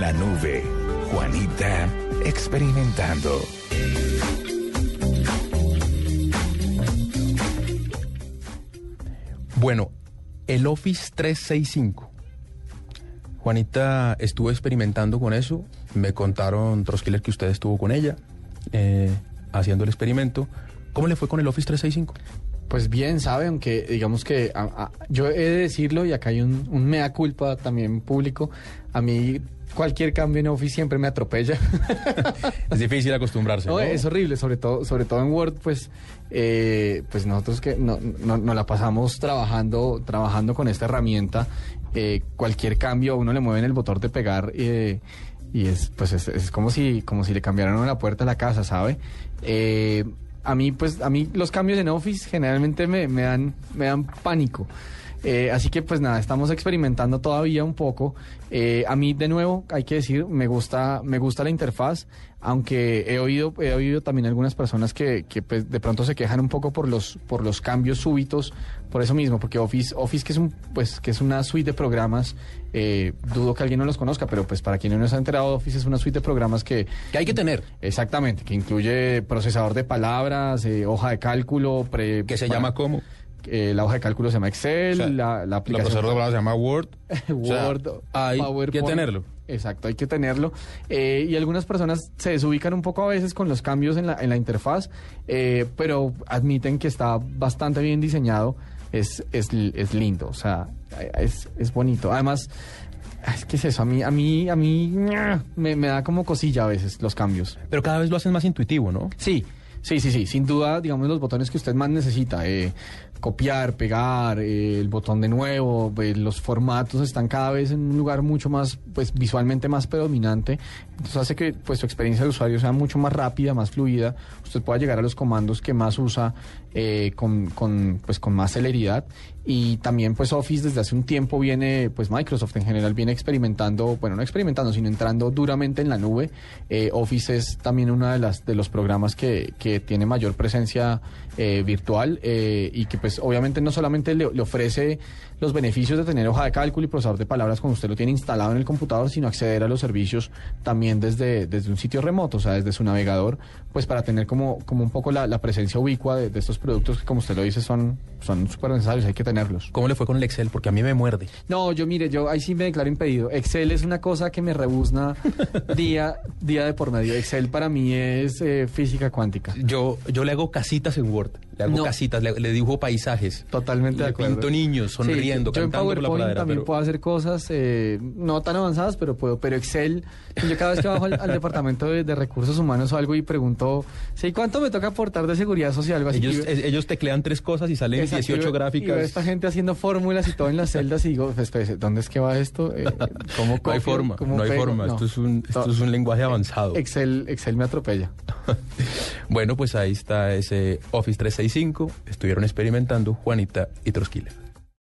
en la nube. Juanita experimentando. Bueno, el Office 365. Juanita estuvo experimentando con eso. Me contaron Troskiller que usted estuvo con ella eh, haciendo el experimento. ¿Cómo le fue con el Office 365? Pues bien, sabe, aunque digamos que yo he de decirlo y acá hay un, un mea culpa también público. A mí cualquier cambio en Office siempre me atropella. es difícil acostumbrarse. No, Es horrible, sobre todo, sobre todo en Word, pues, eh, pues nosotros que no, no, la pasamos trabajando, trabajando con esta herramienta. Eh, cualquier cambio, uno le mueven el botón de pegar eh, y es, pues, es, como si, como si le cambiaran la puerta a la casa, ¿sabe? a mí, pues, a mí los cambios en Office generalmente me, me dan, me dan pánico. Eh, así que pues nada, estamos experimentando todavía un poco. Eh, a mí de nuevo hay que decir, me gusta, me gusta la interfaz, aunque he oído, he oído también algunas personas que, que pues, de pronto se quejan un poco por los, por los cambios súbitos, por eso mismo, porque Office, Office que es un, pues, que es una suite de programas, eh, dudo que alguien no los conozca, pero pues para quienes no se ha enterado, Office es una suite de programas que, que hay que tener. Exactamente, que incluye procesador de palabras, hoja de cálculo, pre, que se llama cómo eh, la hoja de cálculo se llama Excel, la, la, aplicación... La se llama Word. Word, hay que tenerlo. Exacto, hay que tenerlo. Eh, y algunas personas se desubican un poco a veces con los cambios en la, en la interfaz, eh, pero admiten que está bastante bien diseñado. Es, es, es lindo, o sea, es, es bonito. Además, es que es eso, a mí, a mí, a mí me, me da como cosilla a veces los cambios. Pero cada vez lo hacen más intuitivo, ¿no? Sí, Sí, sí, sí, sin duda, digamos, los botones que usted más necesita, eh, copiar, pegar, eh, el botón de nuevo, eh, los formatos están cada vez en un lugar mucho más, pues visualmente más predominante, entonces hace que pues su experiencia de usuario sea mucho más rápida, más fluida, usted pueda llegar a los comandos que más usa con, con, pues, con más celeridad. Y también pues Office desde hace un tiempo viene, pues Microsoft en general viene experimentando, bueno, no experimentando, sino entrando duramente en la nube. Eh, Office es también uno de, las, de los programas que, que tiene mayor presencia eh, virtual eh, y que pues obviamente no solamente le, ofrece los beneficios de tener hoja de cálculo y procesador de palabras cuando usted lo tiene instalado en el computador, sino acceder a los servicios también desde, desde un sitio remoto, o sea, desde su navegador, pues para tener como, como un poco la, la presencia ubicua de, de, estos productos que como usted lo dice son son súper necesarios, hay que tenerlos. ¿Cómo le fue con el Excel? Porque a mí me muerde. No, yo mire, yo ahí sí me declaro impedido. Excel es una cosa que me rebuzna día, día de por medio. Excel para mí es eh, física cuántica. Yo, yo le hago casitas en Word, le hago casitas, le, dibujo paisajes. Totalmente de acuerdo. pinto niños sonriendo, yo en PowerPoint también puedo hacer cosas eh, no tan avanzadas, pero puedo. Pero Excel, yo cada vez que bajo al, departamento de, recursos humanos o algo y pregunto, ¿sí, ¿cuánto me toca aportar de seguridad social? Algo así. Ellos, ellos teclean tres cosas y salen 18 gráficas. Y esta gente haciendo fórmulas y todo en las celdas y digo, espérese, ¿dónde es que va esto? Eh, ¿cómo no hay forma, no hay forma. Esto, es un, esto es un lenguaje avanzado. Excel, Excel me atropella. bueno, pues ahí está ese Office 365. Estuvieron experimentando Juanita y Trosquila.